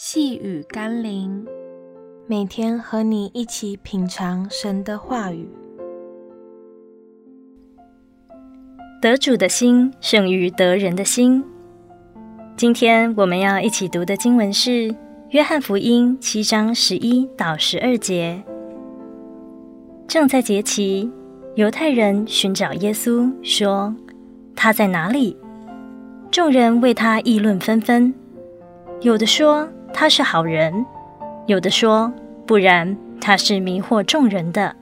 细雨甘霖，每天和你一起品尝神的话语。得主的心胜于得人的心。今天我们要一起读的经文是《约翰福音》七章十一到十二节。正在节期，犹太人寻找耶稣，说：“他在哪里？”众人为他议论纷纷，有的说，他是好人，有的说，不然，他是迷惑众人的。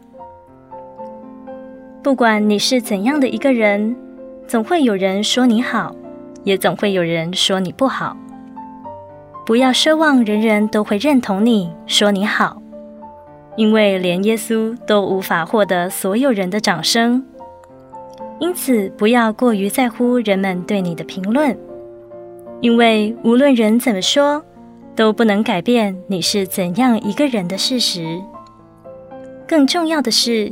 不管你是怎样的一个人，总会有人说你好，也总会有人说你不好。不要奢望人人都会认同你，说你好，因为连耶稣都无法获得所有人的掌声。因此，不要过于在乎人们对你的评论，因为无论人怎么说，都不能改变你是怎样一个人的事实。更重要的是，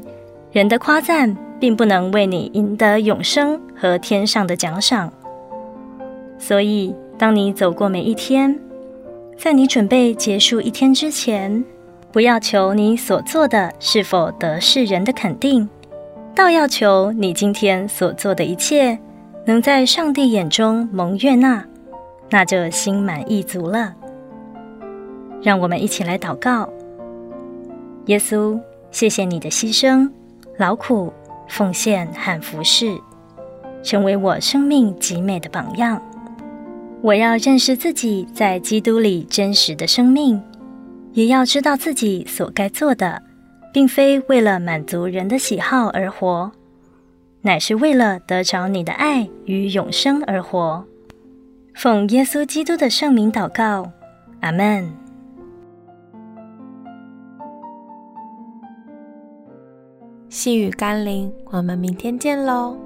人的夸赞并不能为你赢得永生和天上的奖赏。所以，当你走过每一天，在你准备结束一天之前，不要求你所做的是否得世人的肯定，倒要求你今天所做的一切能在上帝眼中蒙悦纳，那就心满意足了。让我们一起来祷告。耶稣，谢谢你的牺牲、劳苦、奉献和服侍，成为我生命极美的榜样。我要认识自己在基督里真实的生命，也要知道自己所该做的，并非为了满足人的喜好而活，乃是为了得着你的爱与永生而活。奉耶稣基督的圣名祷告，阿门。细雨甘霖，我们明天见喽。